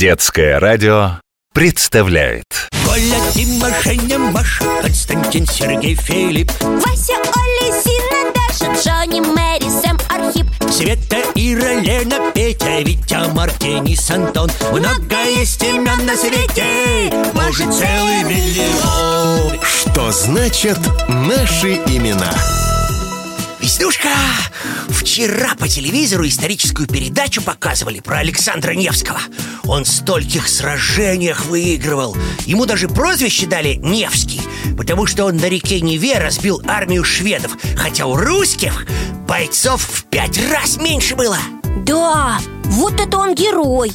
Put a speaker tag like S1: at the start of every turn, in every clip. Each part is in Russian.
S1: Детское радио представляет.
S2: Коля, Дима, Женя, Маша, Константин, Сергей, Филипп,
S3: Вася, Оля, Зина, Даша, Джонни, Мэри, Сэм, Архип.
S2: Света, Ира, Лена, Петя, Витя, Денис, Антон Много есть имен на свете, может целый миллион.
S4: Что значит наши имена?
S2: Веснушка, вчера по телевизору историческую передачу показывали про Александра Невского Он стольких сражениях выигрывал. Ему даже прозвище дали Невский Потому что он на реке Неве разбил армию шведов Хотя у русских бойцов в пять раз меньше было.
S3: Да, вот это он герой.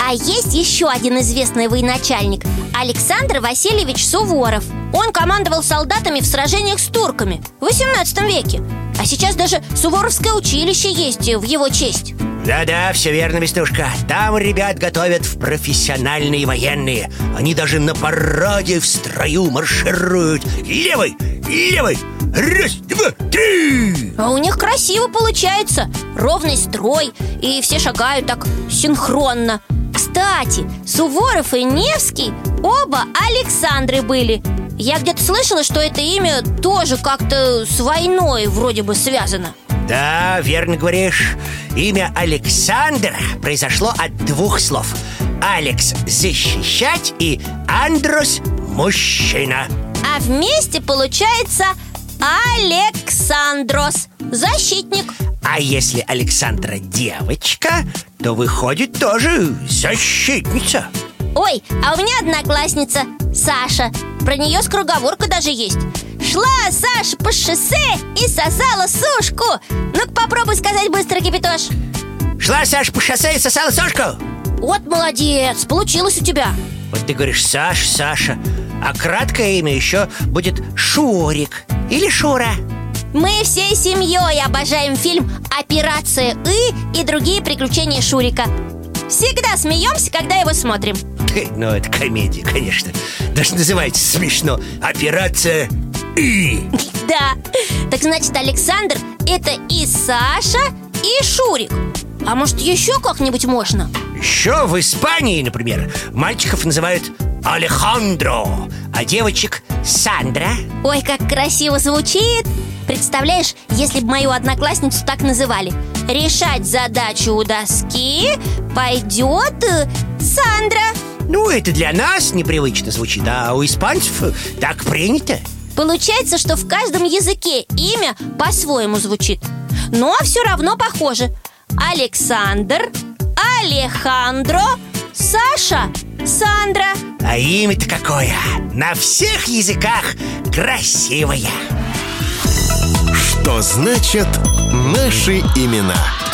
S3: А есть еще один известный военачальник Александр Васильевич Суворов. Он командовал солдатами в сражениях с турками В 18 веке. А сейчас даже Суворовское училище есть в его честь
S2: Да-да, все верно, Веснушка. Там ребят готовят в профессиональные военные. Они даже на параде в строю маршируют. Левый, левый, раз, два, три.
S3: А у них красиво получается. Ровный строй И все шагают так синхронно. Кстати, Суворов и Невский Оба Александры были. Я где-то слышала, что это имя тоже как-то с войной вроде бы связано.
S2: Да, верно говоришь Имя Александра произошло от двух слов. Алекс – защищать и Андрос – мужчина.
S3: А вместе получается Александрос Защитник.
S2: А если Александра девочка, то выходит тоже защитница.
S3: Ой, а у меня одноклассница Саша. Про нее скороговорка даже есть Шла Саша по шоссе и сосала сушку. Ну-ка попробуй сказать быстро, Кипятош.
S2: Шла Саша по шоссе и сосала сошку
S3: Вот молодец, получилось у тебя.
S2: Вот ты говоришь Саш, Саша А краткое имя еще будет Шурик Или Шура.
S3: Мы всей семьей обожаем фильм «Операция И» и другие приключения Шурика. Всегда смеемся, когда его смотрим.
S2: Ну, это комедия, конечно. Даже называется смешно. Операция
S3: Да, так значит Александр – это и Саша, и Шурик. А может еще как-нибудь можно?
S2: Еще в Испании, например Мальчиков называют Алехандро А девочек Сандра.
S3: Ой, как красиво звучит. Представляешь, если бы мою одноклассницу так называли. Решать задачу у доски пойдет э, Сандра.
S2: Ну, это для нас непривычно звучит А у испанцев так принято
S3: Получается, что в каждом языке имя по-своему звучит Но все равно похоже. Александр, Алехандро, Саша, Сандра.
S2: А имя-то какое? На всех языках красивое.
S4: Что значит наши имена?